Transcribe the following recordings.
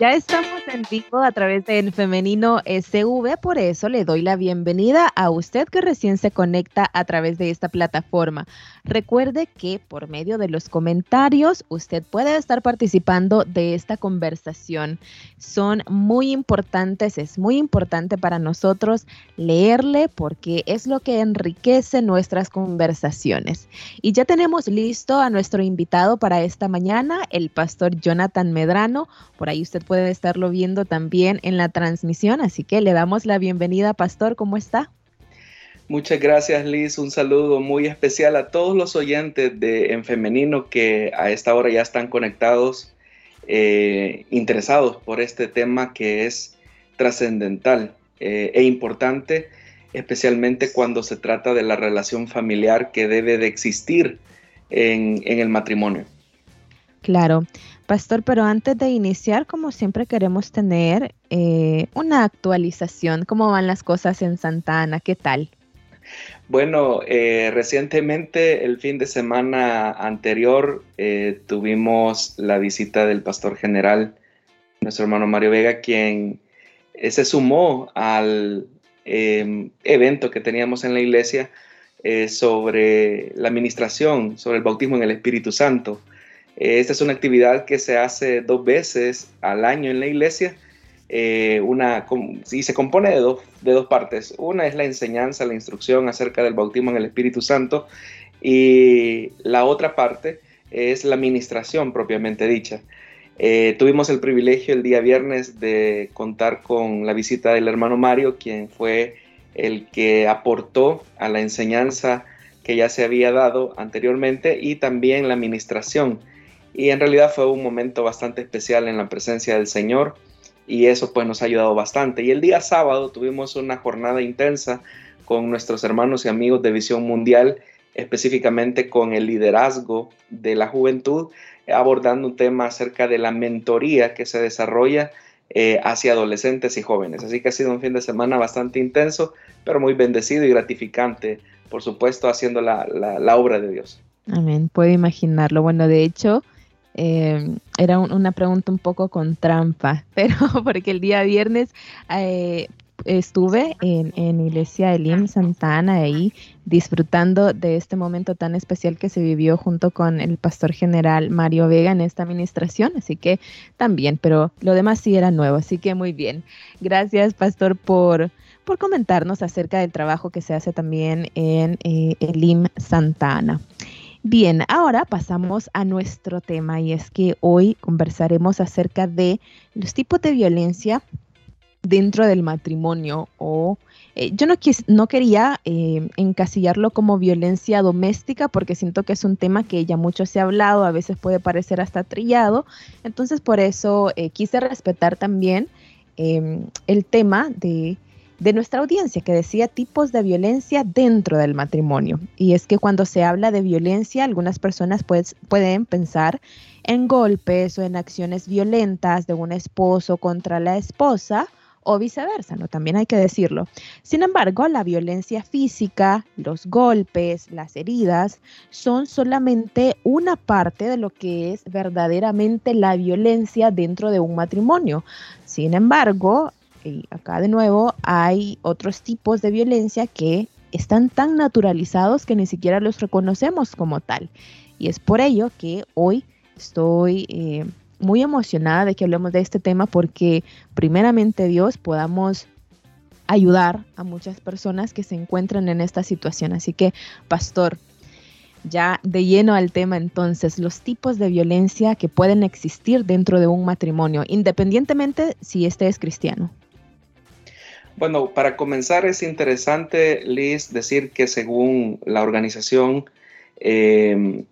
Ya estamos en vivo a través del femenino SV, por eso le doy la bienvenida a usted que recién se conecta a través de esta plataforma. Recuerde que por medio de los comentarios usted puede estar participando de esta conversación. Son muy importantes, es muy importante para nosotros leerle porque es lo que enriquece nuestras conversaciones. Y ya tenemos listo a nuestro invitado para esta mañana, el pastor Jonathan Medrano. Por ahí usted puede estarlo viendo también en la transmisión, así que le damos la bienvenida, Pastor, ¿cómo está? Muchas gracias, Liz. Un saludo muy especial a todos los oyentes de En Femenino que a esta hora ya están conectados, eh, interesados por este tema que es trascendental eh, e importante, especialmente cuando se trata de la relación familiar que debe de existir en, en el matrimonio. Claro. Pastor, pero antes de iniciar, como siempre queremos tener eh, una actualización. ¿Cómo van las cosas en Santana? ¿Qué tal? Bueno, eh, recientemente, el fin de semana anterior, eh, tuvimos la visita del pastor general, nuestro hermano Mario Vega, quien se sumó al em, evento que teníamos en la iglesia sobre la administración, sobre el bautismo en el Espíritu Santo. Esta es una actividad que se hace dos veces al año en la iglesia. Eh, una, y se compone de dos, de dos partes. Una es la enseñanza, la instrucción acerca del bautismo en el Espíritu Santo y la otra parte es la administración propiamente dicha. Eh, tuvimos el privilegio el día viernes de contar con la visita del hermano Mario, quien fue el que aportó a la enseñanza que ya se había dado anteriormente y también la administración y en realidad fue un momento bastante especial en la presencia del Señor y eso pues nos ha ayudado bastante. Y el día sábado tuvimos una jornada intensa con nuestros hermanos y amigos de Visión Mundial, específicamente con el liderazgo de la juventud, abordando un tema acerca de la mentoría que se desarrolla eh, hacia adolescentes y jóvenes. Así que ha sido un fin de semana bastante intenso, pero muy bendecido y gratificante, por supuesto, haciendo la, la obra de Dios. Amén, puedo imaginarlo. Bueno, de hecho, eh, era una pregunta un poco con trampa, pero porque el día viernes eh, estuve en, en Iglesia Elim Santana ahí disfrutando de este momento tan especial que se vivió junto con el pastor general Mario Vega en esta administración, así que también, pero lo demás sí era nuevo, así que muy bien. Gracias, pastor, por, por comentarnos acerca del trabajo que se hace también en eh, Elim Santana. Bien, ahora pasamos a nuestro tema y es que hoy conversaremos acerca de los tipos de violencia dentro del matrimonio o eh, yo no, no quería eh, encasillarlo como violencia doméstica porque siento que es un tema que ya mucho se ha hablado, a veces puede parecer hasta trillado, entonces por eso eh, quise respetar también em, el tema de de nuestra audiencia que decía tipos de violencia dentro del matrimonio. Y es que cuando se habla de violencia, algunas personas pues, pueden pensar en golpes o en acciones violentas de un esposo contra la esposa o viceversa, ¿no? También hay que decirlo. Sin embargo, la violencia física, los golpes, las heridas, son solamente una parte de lo que es verdaderamente la violencia dentro de un matrimonio. Sin embargo, y acá de nuevo hay otros tipos de violencia que están tan naturalizados que ni siquiera los reconocemos como tal. Y es por ello que hoy estoy eh, muy emocionada de que hablemos de este tema porque primeramente Dios podamos ayudar a muchas personas que se encuentran en esta situación. Así que, pastor, ya de lleno al tema entonces, los tipos de violencia que pueden existir dentro de un matrimonio, independientemente si este es cristiano. Bueno, para comenzar es interesante, Liz, decir que según la organización em,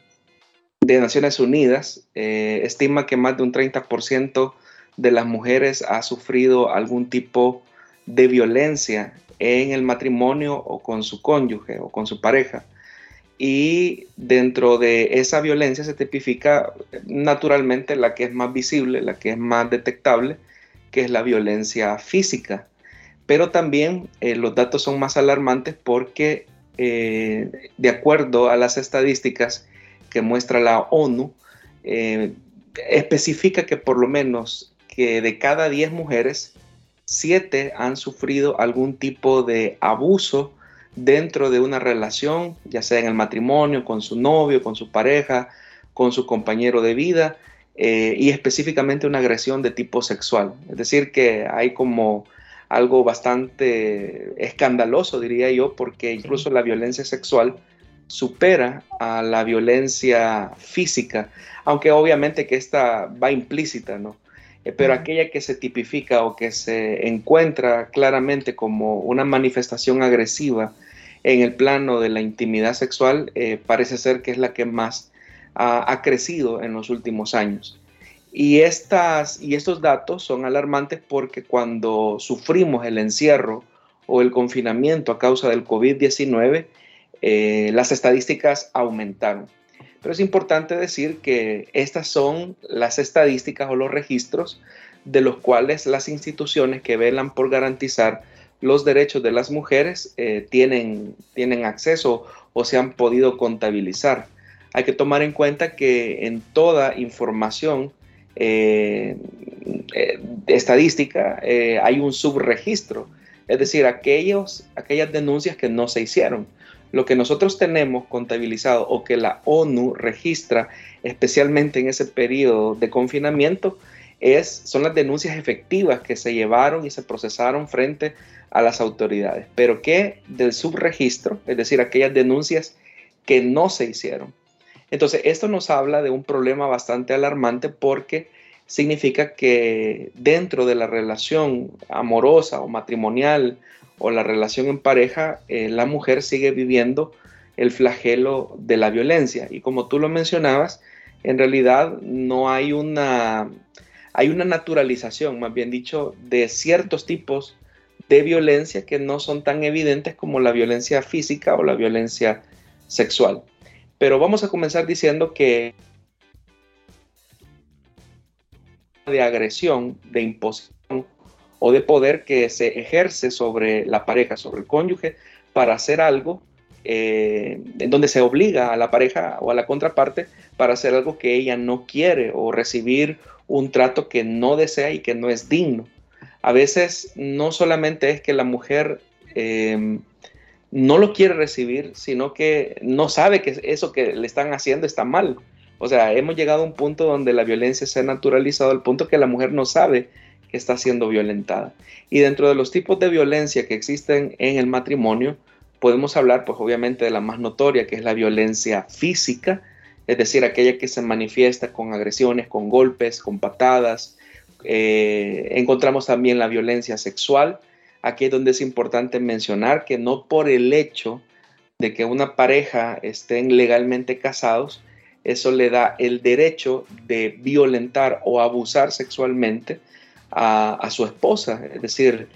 de Naciones Unidas, eh, estima que más de un 30% de las mujeres ha sufrido algún tipo de violencia en el matrimonio o con su cónyuge o con su pareja. y dentro de esa violencia se tipifica naturalmente la que es más visible, la que es más detectable, que es la violencia física. Pero también eh, los datos son más alarmantes porque eh, de acuerdo a las estadísticas que muestra la ONU, eh, especifica que por lo menos que de cada 10 mujeres, 7 han sufrido algún tipo de abuso dentro de una relación, ya sea en el matrimonio, con su novio, con su pareja, con su compañero de vida, y específicamente una agresión de tipo sexual. Es decir, que hay como algo bastante escandaloso, diría yo, porque incluso la violencia sexual supera a la violencia física, aunque obviamente que esta va implícita, ¿no? Eh, pero aquella que se tipifica o que se encuentra claramente como una manifestación agresiva en el plano de la intimidad sexual, eh, parece ser que es la que más ha, crecido en los últimos años. Y, estas, y estos datos son alarmantes porque cuando sufrimos el encierro o el confinamiento a causa del COVID-19, eh, las estadísticas aumentaron. Pero es importante decir que estas son las estadísticas o los registros de los cuales las instituciones que velan por garantizar los derechos de las mujeres eh, tienen, tienen acceso o se han podido contabilizar. Hay que tomar en cuenta que en toda información eh, eh, estadística hay un subregistro, es decir, aquellos, aquellas denuncias que no se hicieron. Lo que nosotros tenemos contabilizado o que la ONU registra, especialmente en ese periodo de confinamiento, es, son las denuncias efectivas que se llevaron y se procesaron frente a las autoridades, pero que del subregistro, es decir, aquellas denuncias que no se hicieron. Entonces, esto nos habla de un problema bastante alarmante porque significa que dentro de la relación amorosa o matrimonial o la relación en pareja, eh, la mujer sigue viviendo el flagelo de la violencia. Y como tú lo mencionabas, en realidad no hay una, hay una naturalización, más bien dicho, de ciertos tipos de violencia que no son tan evidentes como la violencia física o la violencia sexual. Pero vamos a comenzar diciendo que de agresión, de imposición o de poder que se ejerce sobre la pareja, sobre el cónyuge, para hacer algo eh, en donde se obliga a la pareja o a la contraparte para hacer algo que ella no quiere o recibir un trato que no desea y que no es digno. A veces no solamente es que la mujer em, no lo quiere recibir, sino que no sabe que eso que le están haciendo está mal. O sea, hemos llegado a un punto donde la violencia se ha naturalizado al punto que la mujer no sabe que está siendo violentada. Y dentro de los tipos de violencia que existen en el matrimonio, podemos hablar pues obviamente de la más notoria, que es la violencia física, es decir, aquella que se manifiesta con agresiones, con golpes, con patadas. Eh, encontramos también la violencia sexual. Aquí es donde es importante mencionar que no por el hecho de que una pareja estén legalmente casados, eso le da el derecho de violentar o abusar sexualmente a, su esposa. Es decir,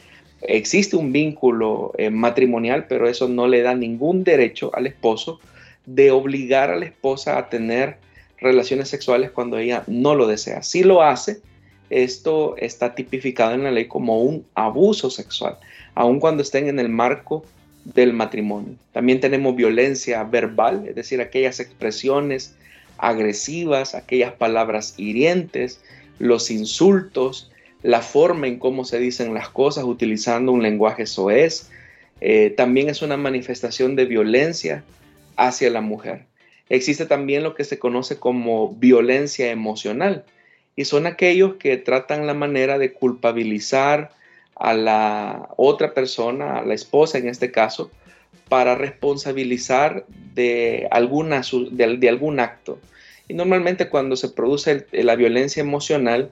existe un vínculo eh, matrimonial, pero eso no le da ningún derecho al esposo de obligar a la esposa a tener relaciones sexuales cuando ella no lo desea. Si lo hace, esto está tipificado en la ley como un abuso sexual, aun cuando estén en el marco del matrimonio. También tenemos violencia verbal, es decir, aquellas expresiones agresivas, aquellas palabras hirientes, los insultos, la forma en cómo se dicen las cosas utilizando un lenguaje soez. Eh, también es una manifestación de violencia hacia la mujer. Existe también lo que se conoce como violencia emocional y son aquellos que tratan la manera de culpabilizar a la otra persona, a la esposa en este caso, para responsabilizar de, alguna, de, algún acto. Y normalmente cuando se produce la violencia emocional,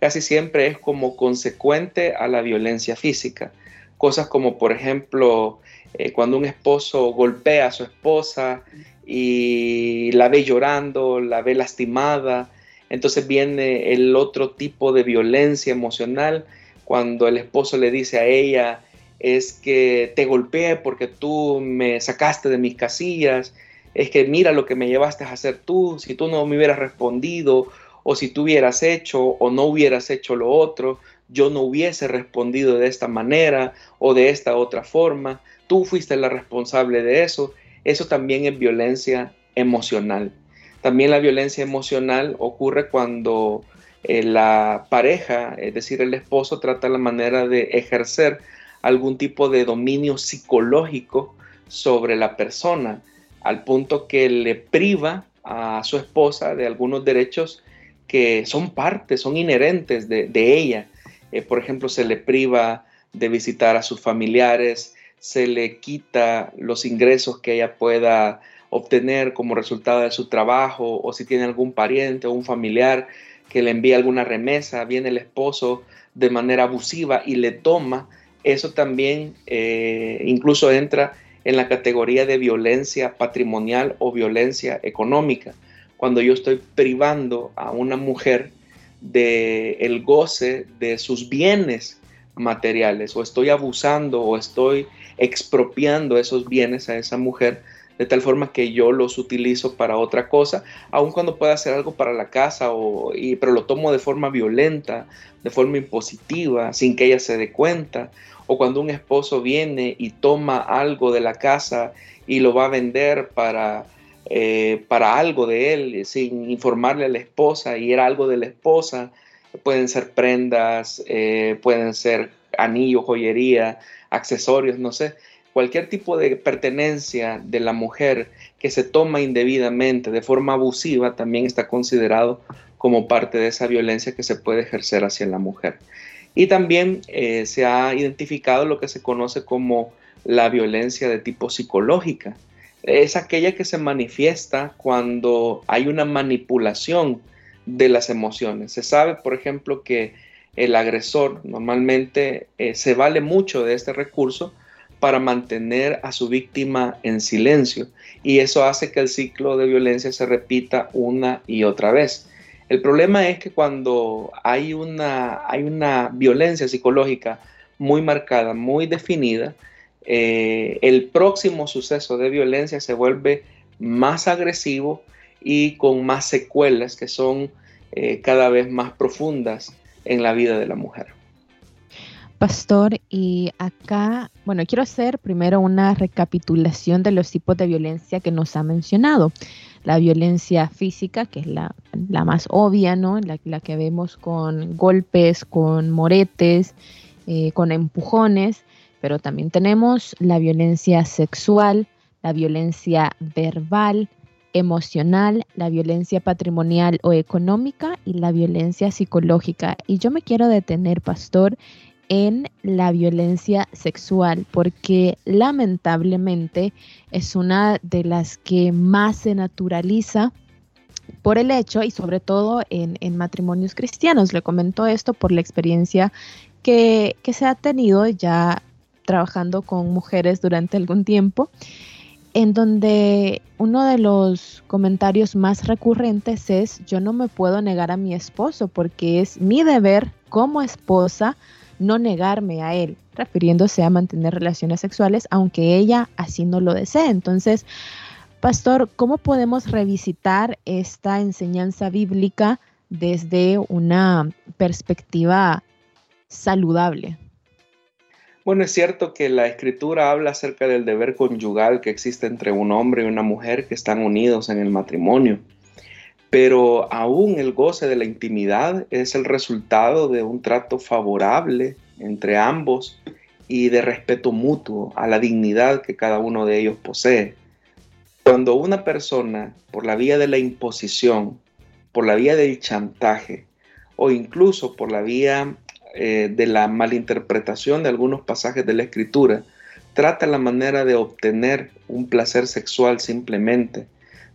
casi siempre es como consecuente a la violencia física. Cosas como, por ejemplo, eh, cuando un esposo golpea a su esposa y la ve llorando, la ve lastimada, entonces viene el otro tipo de violencia emocional cuando el esposo le dice a ella, es que te golpeé porque tú me sacaste de mis casillas es que mira lo que me llevaste a hacer tú, si tú no me hubieras respondido, o si tú hubieras hecho o no hubieras hecho lo otro, yo no hubiese respondido de esta manera o de esta otra forma, tú fuiste la responsable de eso, eso también es violencia emocional. También la violencia emocional ocurre cuando eh, la pareja, es decir, el esposo, trata la manera de ejercer algún tipo de dominio psicológico sobre la persona, al punto que le priva a su esposa de algunos derechos que son parte, son inherentes de, ella. Eh, por ejemplo, se le priva de visitar a sus familiares, se le quita los ingresos que ella pueda obtener como resultado de su trabajo o si tiene algún pariente o un familiar que le envía alguna remesa, viene el esposo de manera abusiva y le toma, eso también eh, incluso entra en la categoría de violencia patrimonial o violencia económica. Cuando yo estoy privando a una mujer de el goce de sus bienes materiales o estoy abusando o estoy expropiando esos bienes a esa mujer de tal forma que yo los utilizo para otra cosa, aun cuando pueda hacer algo para la casa, o, y, pero lo tomo de forma violenta, de forma impositiva, sin que ella se dé cuenta, o cuando un esposo viene y toma algo de la casa y lo va a vender para, eh, para algo de él, sin informarle a la esposa, y era algo de la esposa, pueden ser prendas, eh, pueden ser anillos, joyería, accesorios, no sé, cualquier tipo de pertenencia de la mujer que se toma indebidamente, de forma abusiva, también está considerado como parte de esa violencia que se puede ejercer hacia la mujer. Y también eh, se ha identificado lo que se conoce como la violencia de tipo psicológica. Es aquella que se manifiesta cuando hay una manipulación de las emociones. Se sabe, por ejemplo, que el agresor normalmente eh, se vale mucho de este recurso para mantener a su víctima en silencio y eso hace que el ciclo de violencia se repita una y otra vez. El problema es que cuando hay una, hay una violencia psicológica muy marcada, muy definida, eh, el próximo suceso de violencia se vuelve más agresivo y con más secuelas que son eh, cada vez más profundas en la vida de la mujer. Pastor, y acá, bueno, quiero hacer primero una recapitulación de los tipos de violencia que nos ha mencionado. La violencia física, que es la, más obvia, ¿no? La, la, que vemos con golpes, con moretes, eh, con empujones, pero también tenemos la violencia sexual, la violencia verbal, emocional, la violencia patrimonial o económica y la violencia psicológica. Y yo me quiero detener, pastor, en la violencia sexual, porque lamentablemente es una de las que más se naturaliza por el hecho y sobre todo en, matrimonios cristianos. Le comento esto por la experiencia que, que se ha tenido ya trabajando con mujeres durante algún tiempo, en donde uno de los comentarios más recurrentes es yo no me puedo negar a mi esposo porque es mi deber como esposa no negarme a él, refiriéndose a mantener relaciones sexuales, aunque ella así no lo desee. Entonces, pastor, ¿cómo podemos revisitar esta enseñanza bíblica desde una perspectiva saludable? Bueno, es cierto que la escritura habla acerca del deber conyugal que existe entre un hombre y una mujer que están unidos en el matrimonio pero aún el goce de la intimidad es el resultado de un trato favorable entre ambos y de respeto mutuo a la dignidad que cada uno de ellos posee. Cuando una persona, por la vía de la imposición, por la vía del chantaje o incluso por la vía eh, de la malinterpretación de algunos pasajes de la escritura, trata la manera de obtener un placer sexual simplemente,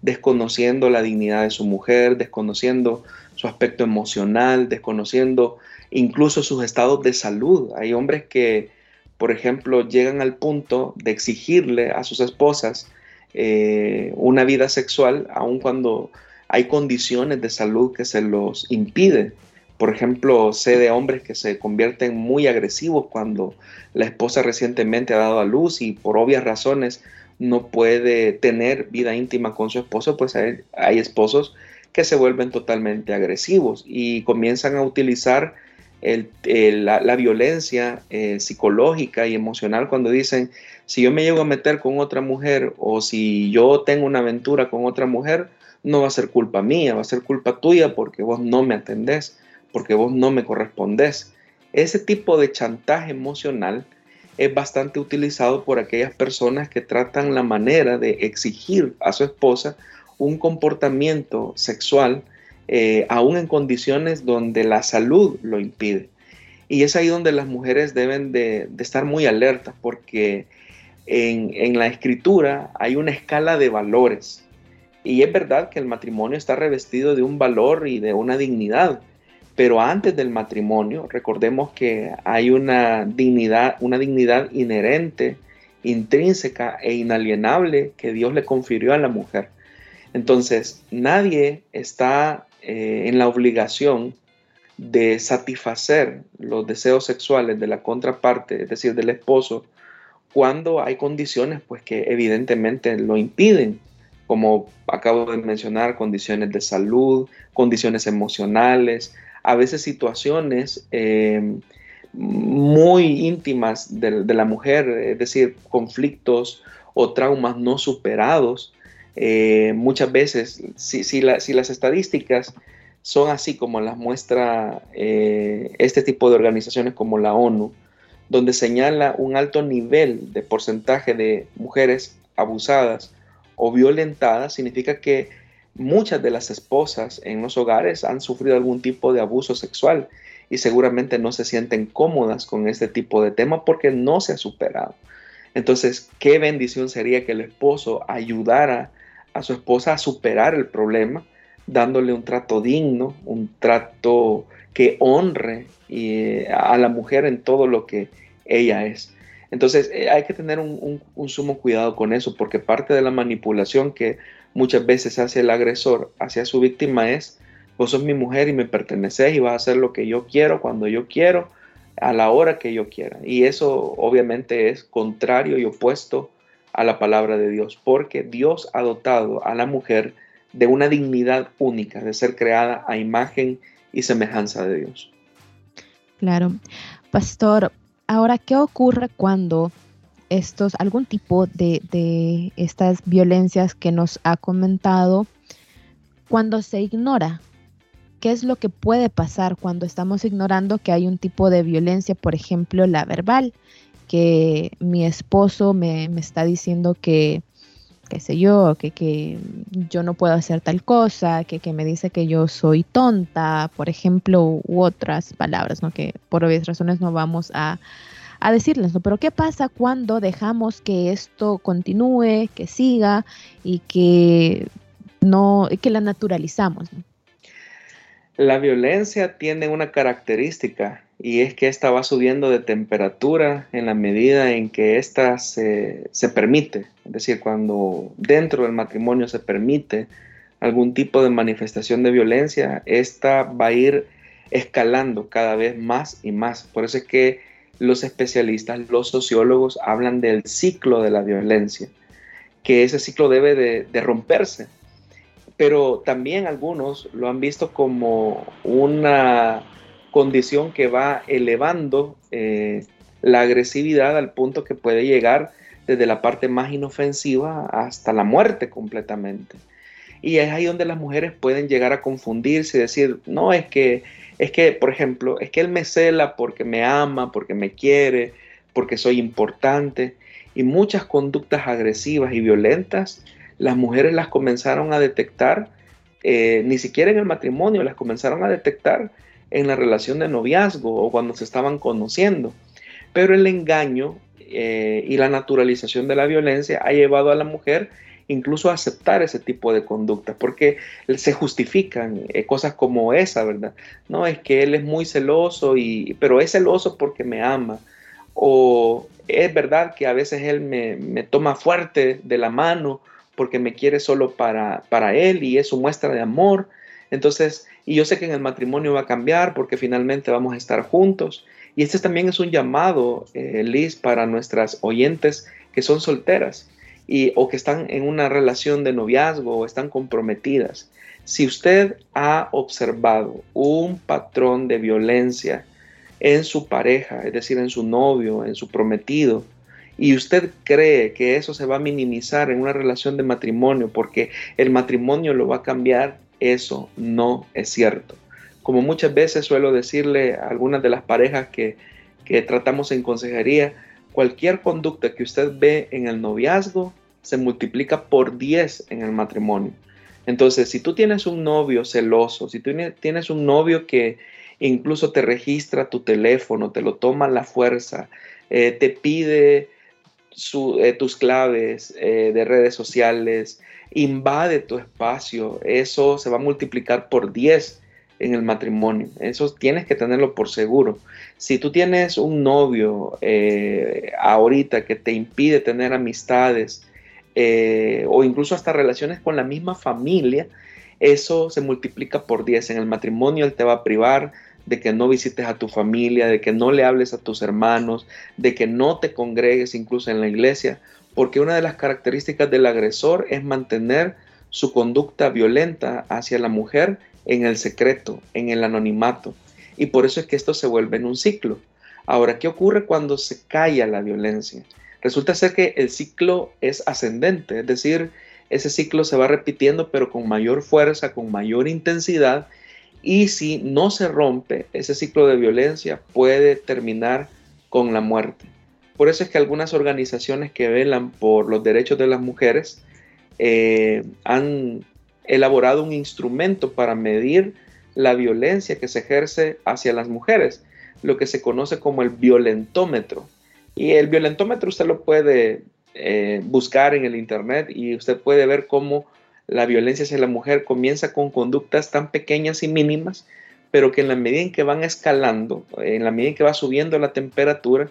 desconociendo la dignidad de su mujer, desconociendo su aspecto emocional, desconociendo incluso sus estados de salud. Hay hombres que, por ejemplo, llegan al punto de exigirle a sus esposas eh, una vida sexual, aun cuando hay condiciones de salud que se los impide. Por ejemplo, sé de hombres que se convierten muy agresivos cuando la esposa recientemente ha dado a luz y por obvias razones no puede tener vida íntima con su esposo, pues hay, esposos que se vuelven totalmente agresivos y comienzan a utilizar la, violencia eh, psicológica y emocional cuando dicen, si yo me llego a meter con otra mujer o si yo tengo una aventura con otra mujer, no va a ser culpa mía, va a ser culpa tuya porque vos no me atendés, porque vos no me correspondés. Ese tipo de chantaje emocional es bastante utilizado por aquellas personas que tratan la manera de exigir a su esposa un comportamiento sexual, eh, aún en condiciones donde la salud lo impide. Y es ahí donde las mujeres deben de, estar muy alertas, porque en, en, la escritura hay una escala de valores. Y es verdad que el matrimonio está revestido de un valor y de una dignidad, pero antes del matrimonio, recordemos que hay una dignidad, una dignidad inherente, intrínseca e inalienable que Dios le confirió a la mujer. Entonces, nadie está eh, en la obligación de satisfacer los deseos sexuales de la contraparte, es decir, del esposo, cuando hay condiciones pues que evidentemente lo impiden, como acabo de mencionar, condiciones de salud, condiciones emocionales, a veces situaciones eh, muy íntimas de, la mujer, es decir, conflictos o traumas no superados. Eh, muchas veces, si, las estadísticas son así como las muestra eh, este tipo de organizaciones como la ONU, donde señala un alto nivel de porcentaje de mujeres abusadas o violentadas, significa que muchas de las esposas en los hogares han sufrido algún tipo de abuso sexual y seguramente no se sienten cómodas con este tipo de tema porque no se ha superado. Entonces, qué bendición sería que el esposo ayudara a su esposa a superar el problema, dándole un trato digno, un trato que honre eh, a la mujer en todo lo que ella es. Entonces, eh, hay que tener un, un sumo cuidado con eso, porque parte de la manipulación que muchas veces hace el agresor hacia su víctima es, vos sos mi mujer y me perteneces y vas a hacer lo que yo quiero, cuando yo quiero, a la hora que yo quiera. Y eso obviamente es contrario y opuesto a la palabra de Dios, porque Dios ha dotado a la mujer de una dignidad única, de ser creada a imagen y semejanza de Dios. Claro. Pastor, ahora, ¿qué ocurre cuando estos, algún tipo de, estas violencias que nos ha comentado cuando se ignora. ¿Qué es lo que puede pasar cuando estamos ignorando que hay un tipo de violencia, por ejemplo, la verbal? Que mi esposo me, está diciendo que, qué sé yo, que, que, yo no puedo hacer tal cosa, que, que, me dice que yo soy tonta, por ejemplo, u otras palabras, ¿no? que por obvias razones no vamos a, a decirles, pero ¿qué pasa cuando dejamos que esto continúe, que siga y que no, que la naturalizamos? La violencia tiene una característica y es que esta va subiendo de temperatura en la medida en que ésta se, se permite. Es decir, cuando dentro del matrimonio se permite algún tipo de manifestación de violencia, esta va a ir escalando cada vez más y más. Por eso es que los especialistas, los sociólogos hablan del ciclo de la violencia, que ese ciclo debe de, romperse. Pero también algunos lo han visto como una condición que va elevando eh, la agresividad al punto que puede llegar desde la parte más inofensiva hasta la muerte completamente. Y es ahí donde las mujeres pueden llegar a confundirse y decir, no, es que es que, por ejemplo, es que él me cela porque me ama, porque me quiere, porque soy importante. Y muchas conductas agresivas y violentas, las mujeres las comenzaron a detectar, eh, ni siquiera en el matrimonio, las comenzaron a detectar en la relación de noviazgo o cuando se estaban conociendo. Pero el engaño eh, y la naturalización de la violencia ha llevado a la mujer incluso aceptar ese tipo de conductas, porque se justifican eh, cosas como esa, ¿verdad? No, es que él es muy celoso, y, pero es celoso porque me ama. O es verdad que a veces él me, toma fuerte de la mano porque me quiere solo para, para él y es su muestra de amor. Entonces, y yo sé que en el matrimonio va a cambiar porque finalmente vamos a estar juntos. Y este también es un llamado, eh, Liz, para nuestras oyentes que son solteras o que están en una relación de noviazgo o están comprometidas. Si usted ha observado un patrón de violencia en su pareja, es decir, en su novio, en su prometido, y usted cree que eso se va a minimizar en una relación de matrimonio porque el matrimonio lo va a cambiar, eso no es cierto. Como muchas veces suelo decirle a algunas de las parejas que, que tratamos en consejería, cualquier conducta que usted ve en el noviazgo se multiplica por 10 en el matrimonio. Entonces, si tú tienes un novio celoso, si tú tienes un novio que incluso te registra tu teléfono, te lo toma a la fuerza, eh, te pide eh, tus claves eh, de redes sociales, invade tu espacio, eso se va a multiplicar por 10 en el matrimonio. Eso tienes que tenerlo por seguro. Si tú tienes un novio eh, ahorita que te impide tener amistades eh, o incluso hasta relaciones con la misma familia, eso se multiplica por 10. En el matrimonio él te va a privar de que no visites a tu familia, de que no le hables a tus hermanos, de que no te congregues incluso en la iglesia, porque una de las características del agresor es mantener su conducta violenta hacia la mujer en el secreto, en el anonimato. Y por eso es que esto se vuelve en un ciclo. Ahora, ¿qué ocurre cuando se calla la violencia? Resulta ser que el ciclo es ascendente, es decir, ese ciclo se va repitiendo pero con mayor fuerza, con mayor intensidad y si no se rompe ese ciclo de violencia puede terminar con la muerte. Por eso es que algunas organizaciones que velan por los derechos de las mujeres eh, han elaborado un instrumento para medir la violencia que se ejerce hacia las mujeres, lo que se conoce como el violentómetro. Y el violentómetro usted lo puede eh, buscar en el internet y usted puede ver cómo la violencia hacia la mujer comienza con conductas tan pequeñas y mínimas, pero que en la medida en que van escalando, en la medida en que va subiendo la temperatura,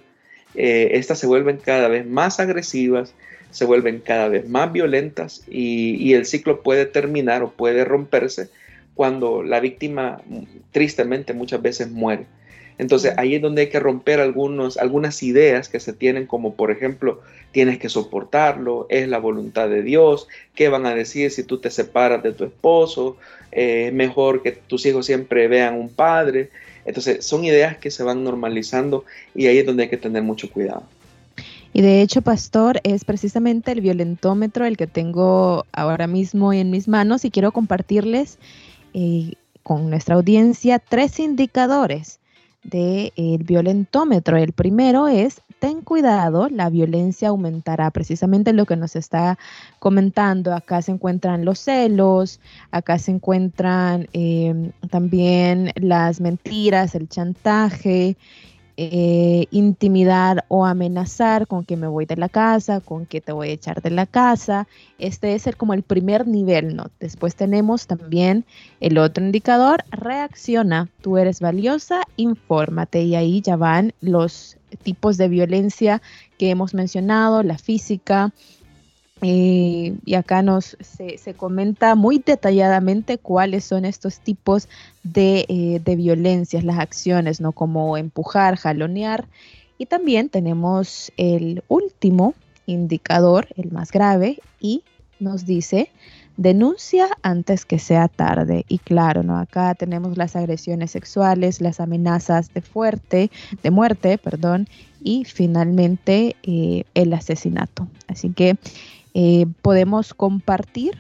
eh, estas se vuelven cada vez más agresivas, se vuelven cada vez más violentas y, el ciclo puede terminar o puede romperse cuando la víctima tristemente muchas veces muere. Entonces ahí es donde hay que romper algunos, algunas ideas que se tienen como por ejemplo tienes que soportarlo, es la voluntad de Dios, qué van a decir si tú te separas de tu esposo, es mejor que tus hijos siempre vean un padre. Entonces son ideas que se van normalizando y ahí es donde hay que tener mucho cuidado. Y de hecho, pastor, es precisamente el violentómetro el que tengo ahora mismo en mis manos y quiero compartirles eh, con nuestra audiencia tres indicadores del violentómetro. El primero es, ten cuidado, la violencia aumentará. Precisamente lo que nos está comentando. Acá se encuentran los celos, acá se encuentran eh, también las mentiras, el chantaje. Eh, intimidar o amenazar con que me voy de la casa, con que te voy a echar de la casa. Este es el, como el primer nivel, ¿no? Después tenemos también el otro indicador, reacciona, tú eres valiosa, infórmate y ahí ya van los tipos de violencia que hemos mencionado, la física, eh, y acá nos se, comenta muy detalladamente cuáles son estos tipos de, eh, de, violencias, las acciones, ¿no? Como empujar, jalonear. Y también tenemos el último indicador, el más grave, y nos dice denuncia antes que sea tarde. Y claro, ¿no? Acá tenemos las agresiones sexuales, las amenazas de fuerte, de muerte, perdón, y finalmente eh, el asesinato. Así que eh, podemos compartir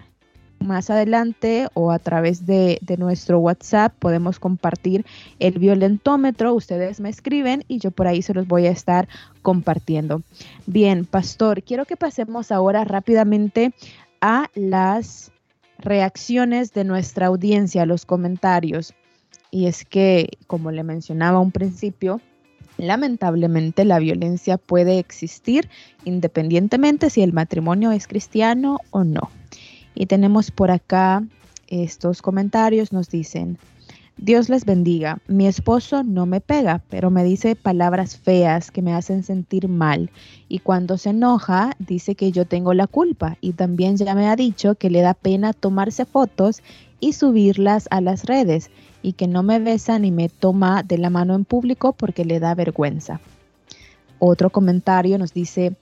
más adelante o a través de, nuestro WhatsApp podemos compartir el violentómetro. Ustedes me escriben y yo por ahí se los voy a estar compartiendo. Bien, pastor, quiero que pasemos ahora rápidamente a las reacciones de nuestra audiencia, los comentarios. Y es que, como le mencionaba un principio, Lamentablemente la violencia puede existir independientemente si el matrimonio es cristiano o no. Y tenemos por acá estos comentarios, nos dicen, Dios les bendiga, mi esposo no me pega, pero me dice palabras feas que me hacen sentir mal y cuando se enoja dice que yo tengo la culpa y también ya me ha dicho que le da pena tomarse fotos y subirlas a las redes y que no me besa ni me toma de la mano en público porque le da vergüenza. Otro comentario nos dice,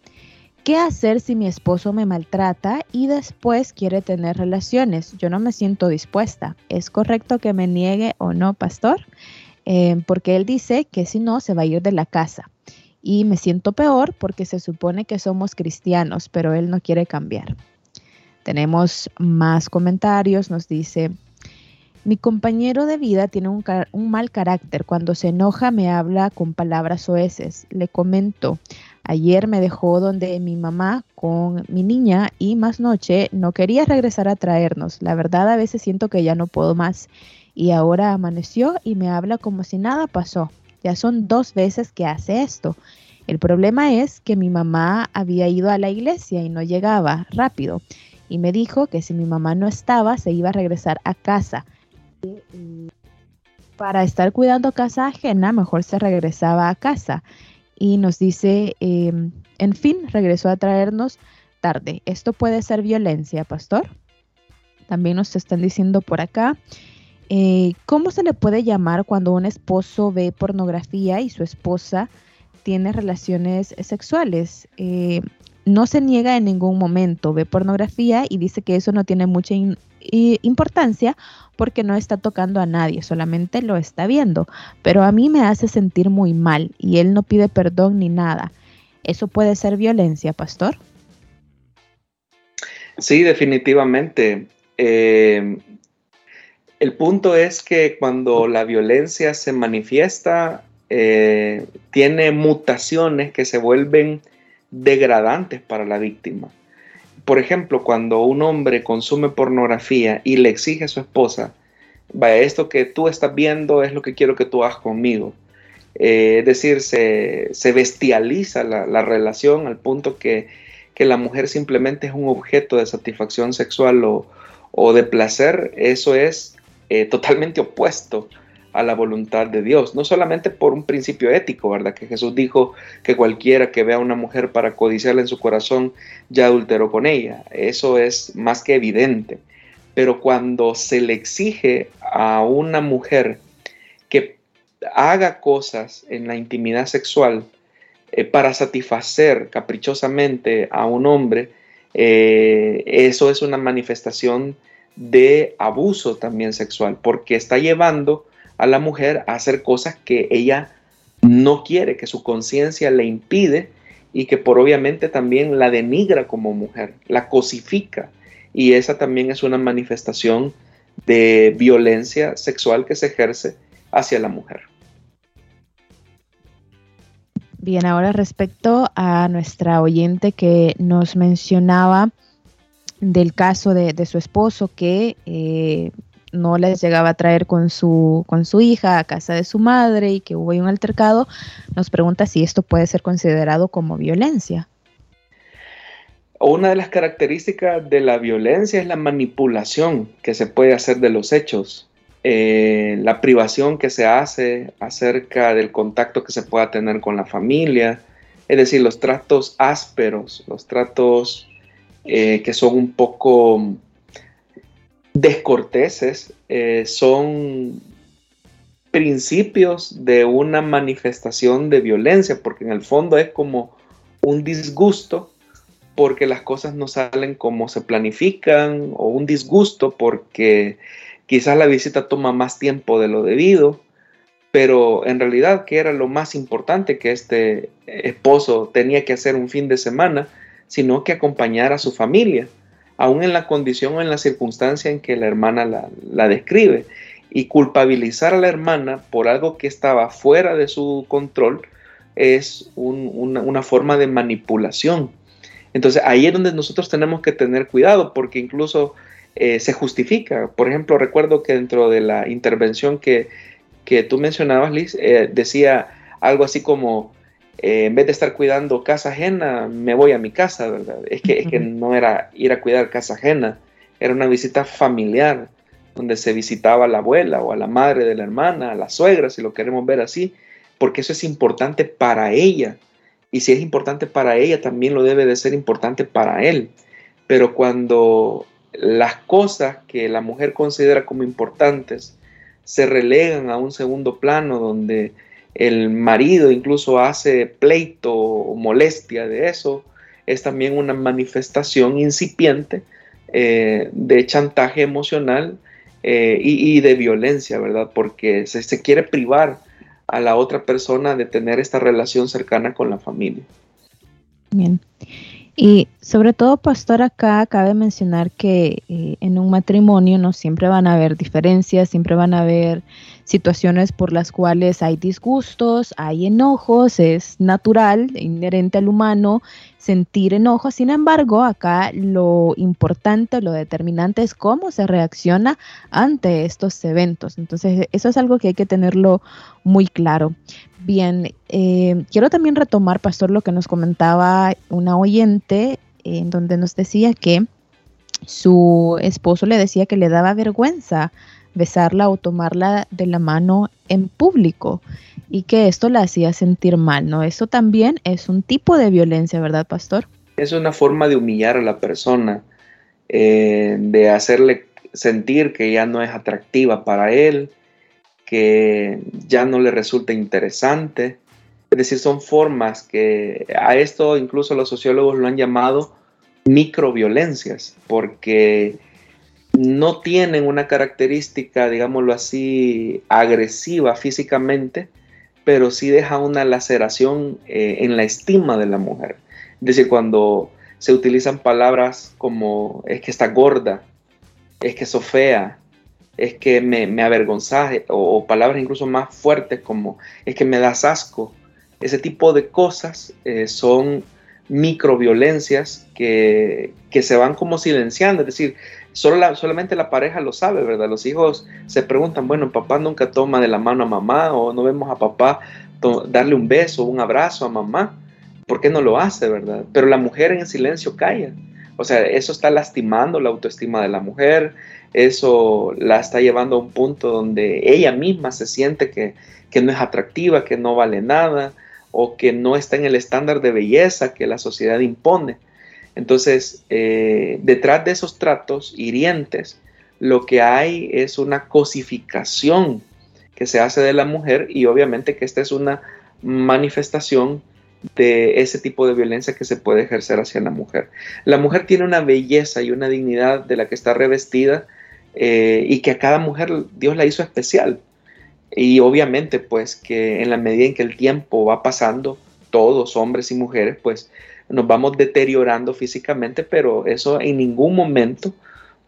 ¿Qué hacer si mi esposo me maltrata y después quiere tener relaciones? Yo no me siento dispuesta. ¿Es correcto que me niegue o no, pastor? Eh, porque él dice que si no, se va a ir de la casa. Y me siento peor porque se supone que somos cristianos, pero él no quiere cambiar. Tenemos más comentarios. Nos dice, mi compañero de vida tiene un, un, mal carácter. Cuando se enoja me habla con palabras oeces. Le comento, Ayer me dejó donde mi mamá con mi niña y más noche no quería regresar a traernos. La verdad a veces siento que ya no puedo más. Y ahora amaneció y me habla como si nada pasó. Ya son dos veces que hace esto. El problema es que mi mamá había ido a la iglesia y no llegaba rápido. Y me dijo que si mi mamá no estaba, se iba a regresar a casa. Para estar cuidando casa ajena, mejor se regresaba a casa y nos dice, em, en fin, regresó a traernos tarde. ¿Esto puede ser violencia, pastor? También nos están diciendo por acá, eh, ¿cómo se le puede llamar cuando un esposo ve pornografía y su esposa tiene relaciones sexuales? Eh, no se niega en ningún momento, ve pornografía y dice que eso no tiene mucha importancia porque no está tocando a nadie, solamente lo está viendo. Pero a mí me hace sentir muy mal y él no pide perdón ni nada. ¿Eso puede ser violencia, pastor? Sí, definitivamente. Eh, el punto es que cuando la violencia se manifiesta, eh, tiene mutaciones que se vuelven degradantes para la víctima. Por ejemplo, cuando un hombre consume pornografía y le exige a su esposa, vaya, esto que tú estás viendo es lo que quiero que tú hagas conmigo. Eh, es decir, se, bestializa la, relación al punto que, la mujer simplemente es un objeto de satisfacción sexual o, de placer. Eso es eh, totalmente opuesto a la voluntad de Dios, no solamente por un principio ético, ¿verdad? Que Jesús dijo que cualquiera que vea a una mujer para codiciarla en su corazón ya adulteró con ella, eso es más que evidente, pero cuando se le exige a una mujer que haga cosas en la intimidad sexual eh, para satisfacer caprichosamente a un hombre, eh, eso es una manifestación de abuso también sexual, porque está llevando a la mujer a hacer cosas que ella no quiere, que su conciencia le impide y que por obviamente también la denigra como mujer, la cosifica. Y esa también es una manifestación de violencia sexual que se ejerce hacia la mujer. Bien, ahora respecto a nuestra oyente que nos mencionaba del caso de, su esposo que eh, no les llegaba a traer con su, con su hija a casa de su madre y que hubo un altercado, nos pregunta si esto puede ser considerado como violencia. Una de las características de la violencia es la manipulación que se puede hacer de los hechos, eh, la privación que se hace acerca del contacto que se pueda tener con la familia, es decir, los tratos ásperos, los tratos eh, que son un poco descorteses eh, son principios de una manifestación de violencia, porque en el fondo es como un disgusto porque las cosas no salen como se planifican o un disgusto porque quizás la visita toma más tiempo de lo debido, pero en realidad que era lo más importante que este esposo tenía que hacer un fin de semana, sino que acompañar a su familia aún en la condición o en la circunstancia en que la hermana la, describe. Y culpabilizar a la hermana por algo que estaba fuera de su control es una, forma de manipulación. Entonces ahí es donde nosotros tenemos que tener cuidado porque incluso eh, se justifica. Por ejemplo, recuerdo que dentro de la intervención que, tú mencionabas, Liz, eh, decía algo así como, eh, en vez de estar cuidando casa ajena, me voy a mi casa, ¿verdad? Es que, es que no era ir a cuidar casa ajena, era una visita familiar, donde se visitaba a la abuela o a la madre de la hermana, a la suegra, si lo queremos ver así, porque eso es importante para ella. Y si es importante para ella, también lo debe de ser importante para él. Pero cuando las cosas que la mujer considera como importantes se relegan a un segundo plano donde el marido incluso hace pleito o molestia de eso, es también una manifestación incipiente eh, de chantaje emocional eh, y, de violencia, ¿verdad? Porque se, se, quiere privar a la otra persona de tener esta relación cercana con la familia. Bien. Y sobre todo, pastor, acá cabe mencionar que eh, en un matrimonio no siempre van a haber diferencias, siempre van a haber situaciones por las cuales hay disgustos, hay enojos, es natural, inherente al humano sentir enojo. Sin embargo, acá lo importante, lo determinante es cómo se reacciona ante estos eventos. Entonces, eso es algo que hay que tenerlo muy claro. Bien, eh, quiero también retomar, Pastor, lo que nos comentaba una oyente, en donde nos decía que su esposo le decía que le daba vergüenza besarla o tomarla de la mano en público y que esto la hacía sentir mal, ¿no? Eso también es un tipo de violencia, ¿verdad, pastor? Es una forma de humillar a la persona, eh, de hacerle sentir que ya no es atractiva para él, que ya no le resulta interesante. Es decir, son formas que a esto incluso los sociólogos lo han llamado microviolencias, porque no tienen una característica, digámoslo así, agresiva físicamente, pero sí deja una laceración eh, en la estima de la mujer. Es decir, cuando se utilizan palabras como es que está gorda, es que sos fea, es que me, me avergonzas, o, palabras incluso más fuertes como es que me das asco. Ese tipo de cosas eh, son microviolencias que, que se van como silenciando, es decir, Solo solamente la pareja lo sabe, ¿verdad? Los hijos se preguntan, bueno, papá nunca toma de la mano a mamá o no vemos a papá darle un beso, un abrazo a mamá. ¿Por qué no lo hace, verdad? Pero la mujer en silencio calla. O sea, eso está lastimando la autoestima de la mujer, eso la está llevando a un punto donde ella misma se siente que, que no es atractiva, que no vale nada o que no está en el estándar de belleza que la sociedad impone. Entonces, eh, detrás de esos tratos hirientes, lo que hay es una cosificación que se hace de la mujer y obviamente que esta es una manifestación de ese tipo de violencia que se puede ejercer hacia la mujer. La mujer tiene una belleza y una dignidad de la que está revestida eh, y que a cada mujer Dios la hizo especial. Y obviamente pues que en la medida en que el tiempo va pasando, todos, hombres y mujeres, pues nos vamos deteriorando físicamente, pero eso en ningún momento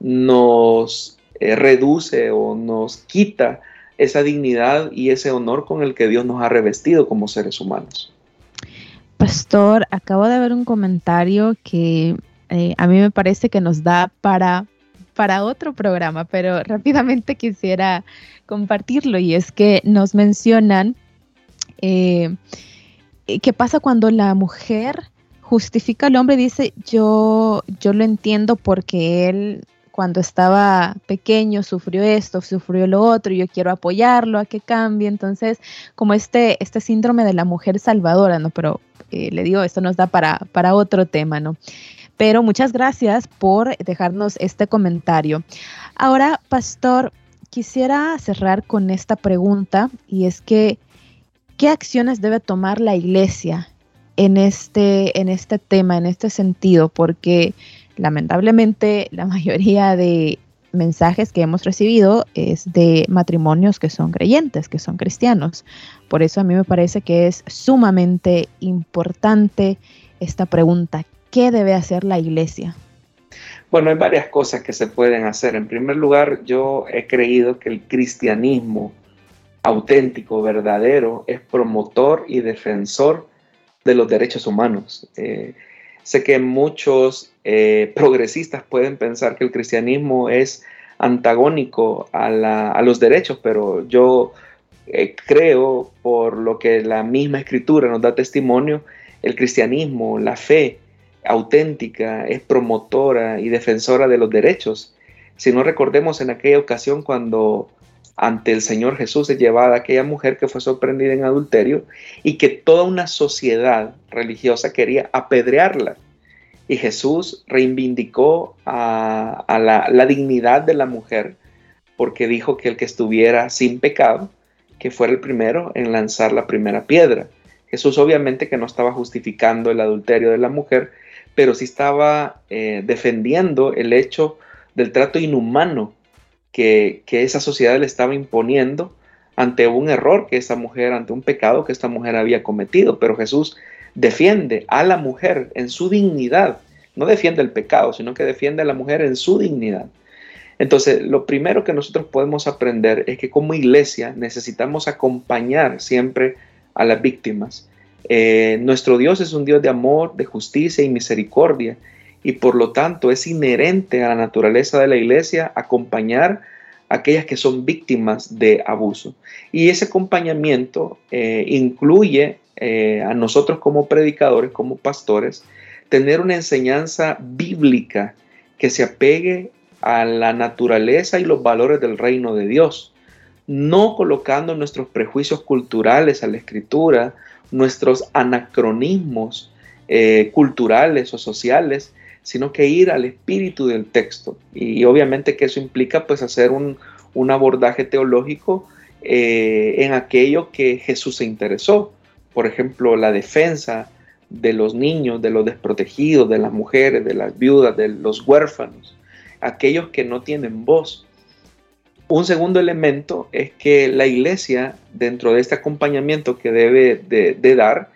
nos eh, reduce o nos quita esa dignidad y ese honor con el que Dios nos ha revestido como seres humanos. Pastor, acabo de ver un comentario que eh, a mí me parece que nos da para, para otro programa, pero rápidamente quisiera compartirlo y es que nos mencionan eh, qué pasa cuando la mujer justifica al hombre, dice, yo, yo lo entiendo porque él cuando estaba pequeño sufrió esto, sufrió lo otro, y yo quiero apoyarlo a que cambie. Entonces, como este, este síndrome de la mujer salvadora, ¿no? Pero eh, le digo, esto nos da para, para otro tema, ¿no? Pero muchas gracias por dejarnos este comentario. Ahora, pastor, quisiera cerrar con esta pregunta y es que, ¿qué acciones debe tomar la iglesia en este, en este tema, en este sentido, porque lamentablemente la mayoría de mensajes que hemos recibido es de matrimonios que son creyentes, que son cristianos. Por eso a mí me parece que es sumamente importante esta pregunta, ¿qué debe hacer la iglesia? Bueno, hay varias cosas que se pueden hacer. En primer lugar, yo he creído que el cristianismo auténtico, verdadero, es promotor y defensor de los derechos humanos. Eh, sé que muchos eh, progresistas pueden pensar que el cristianismo es antagónico a, los derechos, pero yo eh, creo, por lo que la misma escritura nos da testimonio, el cristianismo, la fe auténtica, es promotora y defensora de los derechos. Si no recordemos en aquella ocasión cuando ante el Señor Jesús es llevada aquella mujer que fue sorprendida en adulterio y que toda una sociedad religiosa quería apedrearla. Y Jesús reivindicó a, la, dignidad de la mujer porque dijo que el que estuviera sin pecado, que fuera el primero en lanzar la primera piedra. Jesús obviamente que no estaba justificando el adulterio de la mujer, pero sí estaba eh, defendiendo el hecho del trato inhumano que, esa sociedad le estaba imponiendo ante un error que esta mujer, ante un pecado que esta mujer había cometido. Pero Jesús defiende a la mujer en su dignidad, no defiende el pecado, sino que defiende a la mujer en su dignidad. Entonces, lo primero que nosotros podemos aprender es que como iglesia necesitamos acompañar siempre a las víctimas. Eh, nuestro Dios es un Dios de amor, de justicia y misericordia y por lo tanto es inherente a la naturaleza de la iglesia acompañar a aquellas que son víctimas de abuso. Y ese acompañamiento eh, incluye eh, a nosotros como predicadores, como pastores, tener una enseñanza bíblica que se apegue a la naturaleza y los valores del reino de Dios, no colocando nuestros prejuicios culturales a la escritura, nuestros anacronismos eh, culturales o sociales, sino que ir al espíritu del texto. Y, obviamente que eso implica pues hacer un, abordaje teológico eh, en aquello que Jesús se interesó. Por ejemplo, la defensa de los niños, de los desprotegidos, de las mujeres, de las viudas, de los huérfanos, aquellos que no tienen voz. Un segundo elemento es que la iglesia, dentro de este acompañamiento que debe de dar,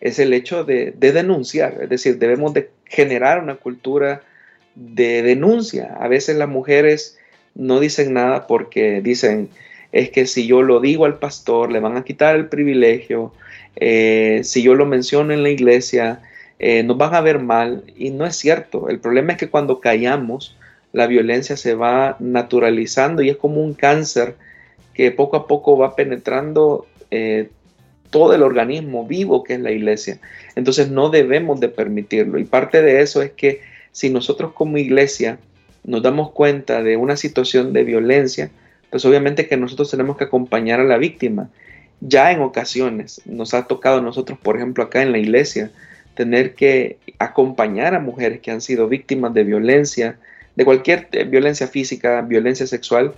es el hecho de, denunciar, es decir, debemos de generar una cultura de denuncia. A veces las mujeres no dicen nada porque dicen, es que si yo lo digo al pastor, le van a quitar el privilegio, eh, si yo lo menciono en la iglesia, eh, nos van a ver mal y no es cierto. El problema es que cuando callamos, la violencia se va naturalizando y es como un cáncer que poco a poco va penetrando eh, todo el organismo vivo que es la iglesia. Entonces no debemos de permitirlo. Y parte de eso es que si nosotros como iglesia nos damos cuenta de una situación de violencia, pues obviamente que nosotros tenemos que acompañar a la víctima. Ya en ocasiones nos ha tocado a nosotros, por ejemplo, acá en la iglesia, tener que acompañar a mujeres que han sido víctimas de violencia, de cualquier eh, violencia física, violencia sexual,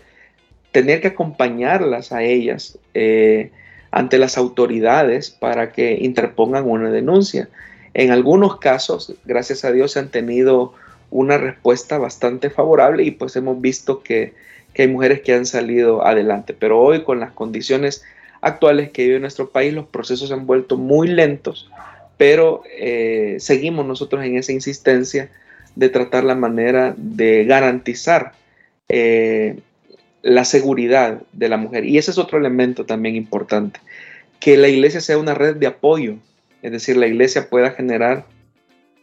tener que acompañarlas a ellas. Eh, ante las autoridades para que interpongan una denuncia. En algunos casos, gracias a Dios, se han tenido una respuesta bastante favorable y pues hemos visto que, hay mujeres que han salido adelante. Pero hoy con las condiciones actuales que vive nuestro país, los procesos se han vuelto muy lentos, pero eh, seguimos nosotros en esa insistencia de tratar la manera de garantizar eh, la seguridad de la mujer. Y ese es otro elemento también importante, que la iglesia sea una red de apoyo, es decir, la iglesia pueda generar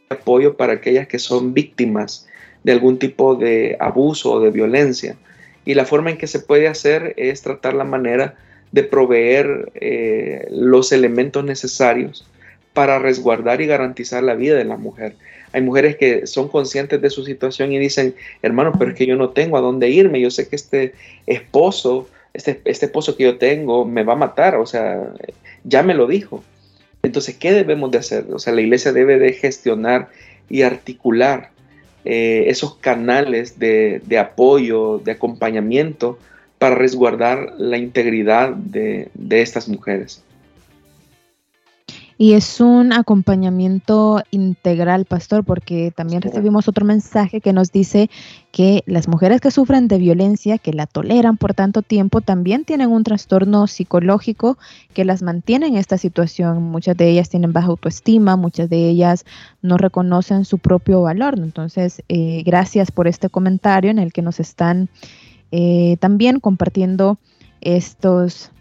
apoyo para aquellas que son víctimas de algún tipo de abuso o de violencia. Y la forma en que se puede hacer es tratar la manera de proveer eh, los elementos necesarios para resguardar y garantizar la vida de la mujer. Hay mujeres que son conscientes de su situación y dicen, hermano, pero es que yo no tengo a dónde irme, yo sé que este esposo, este, este esposo que yo tengo me va a matar, o sea, ya me lo dijo. Entonces, ¿qué debemos de hacer? O sea, la iglesia debe de gestionar y articular eh, esos canales de, apoyo, de acompañamiento para resguardar la integridad de estas mujeres. Y es un acompañamiento integral, pastor, porque también recibimos otro mensaje que nos dice que las mujeres que sufren de violencia, que la toleran por tanto tiempo, también tienen un trastorno psicológico que las mantiene en esta situación. Muchas de ellas tienen baja autoestima, muchas de ellas no reconocen su propio valor. Entonces, eh, gracias por este comentario en el que nos están eh, también compartiendo estos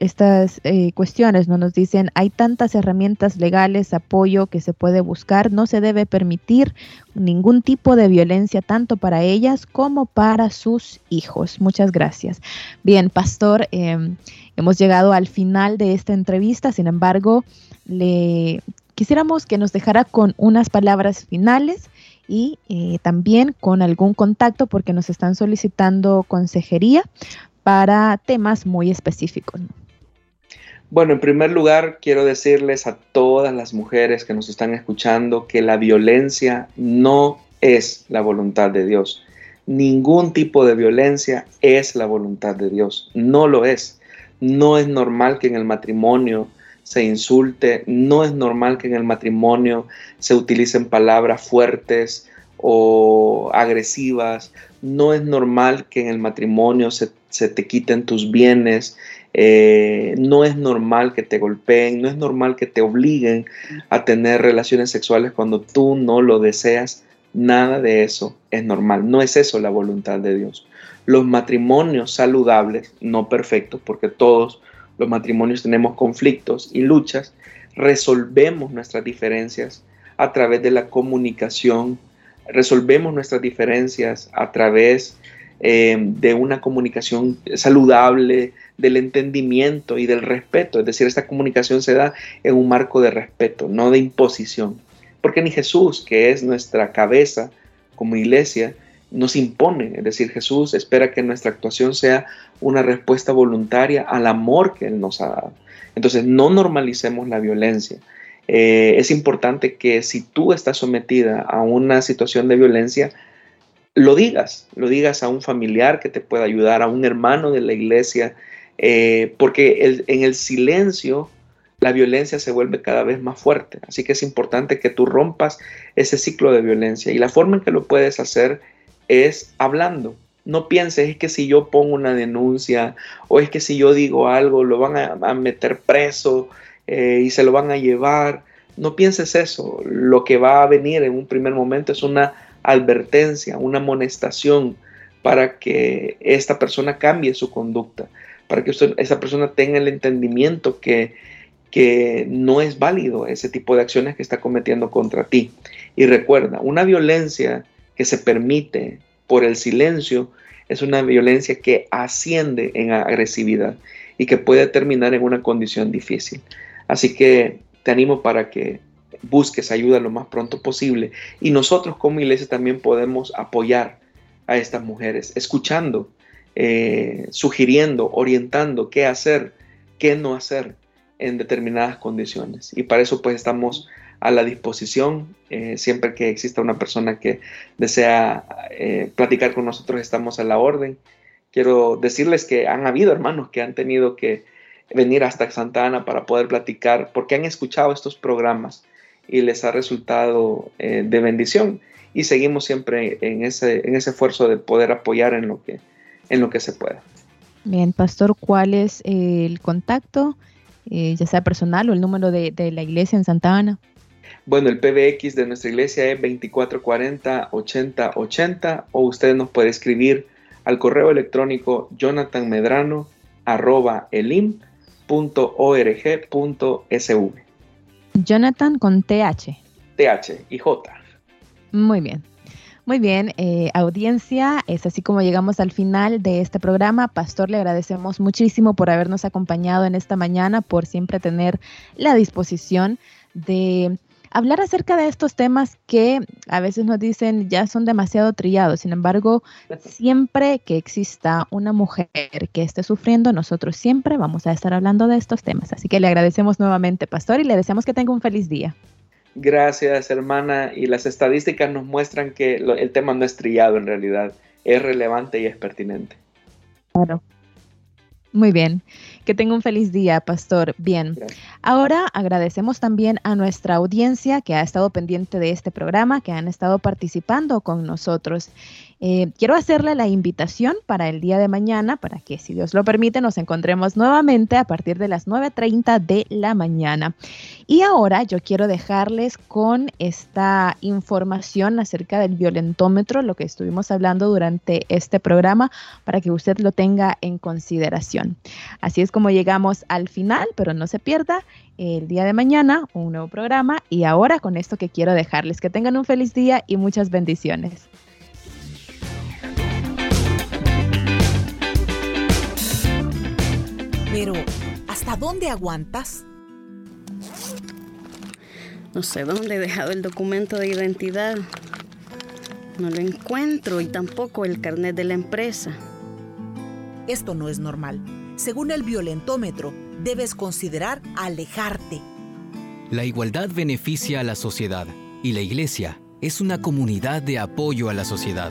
estas eh, cuestiones, ¿no? Nos dicen, hay tantas herramientas legales, apoyo que se puede buscar, no se debe permitir ningún tipo de violencia, tanto para ellas como para sus hijos. Muchas gracias. Bien, pastor, em, hemos llegado al final de esta entrevista, sin embargo, le quisiéramos que nos dejara con unas palabras finales y eh, también con algún contacto porque nos están solicitando consejería para temas muy específicos. Bueno, en primer lugar, quiero decirles a todas las mujeres que nos están escuchando que la violencia no es la voluntad de Dios. Ningún tipo de violencia es la voluntad de Dios. No lo es. No es normal que en el matrimonio se insulte, no es normal que en el matrimonio se utilicen palabras fuertes o agresivas, no es normal que en el matrimonio se, te quiten tus bienes, eh, no es normal que te golpeen, no es normal que te obliguen a tener relaciones sexuales cuando tú no lo deseas. Nada de eso es normal, no es eso la voluntad de Dios. Los matrimonios saludables, no perfectos, porque todos los matrimonios tenemos conflictos y luchas, resolvemos nuestras diferencias a través de la comunicación, resolvemos nuestras diferencias a través eh, de una comunicación saludable, del entendimiento y del respeto. Es decir, esta comunicación se da en un marco de respeto, no de imposición. Porque ni Jesús, que es nuestra cabeza como iglesia, nos impone. Es decir, Jesús espera que nuestra actuación sea una respuesta voluntaria al amor que Él nos ha dado. Entonces, no normalicemos la violencia. Eh, es importante que si tú estás sometida a una situación de violencia, lo digas, lo digas a un familiar que te pueda ayudar, a un hermano de la iglesia, eh, porque en el silencio la violencia se vuelve cada vez más fuerte. Así que es importante que tú rompas ese ciclo de violencia y la forma en que lo puedes hacer es hablando. No pienses es que si yo pongo una denuncia o es que si yo digo algo lo van a, meter preso eh, y se lo van a llevar. No pienses eso. Lo que va a venir en un primer momento es una advertencia, una amonestación para que esta persona cambie su conducta, para que usted, esa persona tenga el entendimiento que no es válido ese tipo de acciones que está cometiendo contra ti. Y recuerda, una violencia que se permite por el silencio es una violencia que asciende en agresividad y que puede terminar en una condición difícil. Así que te animo para que busques ayuda lo más pronto posible. Y nosotros como iglesia también podemos apoyar a estas mujeres, escuchando, eh, sugiriendo, orientando qué hacer, qué no hacer en determinadas condiciones. Y para eso pues estamos a la disposición. Eh, siempre que exista una persona que desea eh, platicar con nosotros, estamos a la orden. Quiero decirles que han habido hermanos que han tenido que venir hasta Santa Ana para poder platicar porque han escuchado estos programas y les ha resultado eh, de bendición y seguimos siempre en ese, en ese esfuerzo de poder apoyar en lo que, en lo que se pueda. Bien, pastor, ¿cuál es el contacto, eh, ya sea personal o el número de, de, la iglesia en Santa Ana? Bueno, el PBX de nuestra iglesia es 2440-8080 o usted nos puede escribir al correo electrónico jonathanmedrano arroba elim.org.sv. Jonathan con TH. TH y J. Muy bien. Muy bien, eh, audiencia, es así como llegamos al final de este programa. Pastor, le agradecemos muchísimo por habernos acompañado en esta mañana, por siempre tener la disposición de hablar acerca de estos temas que a veces nos dicen ya son demasiado trillados. Sin embargo, siempre que exista una mujer que esté sufriendo, nosotros siempre vamos a estar hablando de estos temas. Así que le agradecemos nuevamente, Pastor, y le deseamos que tenga un feliz día. Gracias, hermana. Y las estadísticas nos muestran que el tema no es trillado en realidad, es relevante y es pertinente. Claro. Muy bien. Que tenga un feliz día, Pastor. Bien. Ahora agradecemos también a nuestra audiencia que ha estado pendiente de este programa, que han estado participando con nosotros. Eh, quiero hacerle la invitación para el día de mañana, para que, si Dios lo permite, nos encontremos nuevamente a partir de las 9.30 de la mañana. Y ahora yo quiero dejarles con esta información acerca del violentómetro, lo que estuvimos hablando durante este programa, para que usted lo tenga en consideración. Así es como llegamos al final, pero no se pierda el día de mañana un nuevo programa. Y ahora con esto que quiero dejarles, que tengan un feliz día y muchas bendiciones. Pero, ¿hasta dónde aguantas? No sé dónde he dejado el documento de identidad. No lo encuentro y tampoco el carnet de la empresa. Esto no es normal. Según el violentómetro, debes considerar alejarte. La igualdad beneficia a la sociedad y la iglesia es una comunidad de apoyo a la sociedad.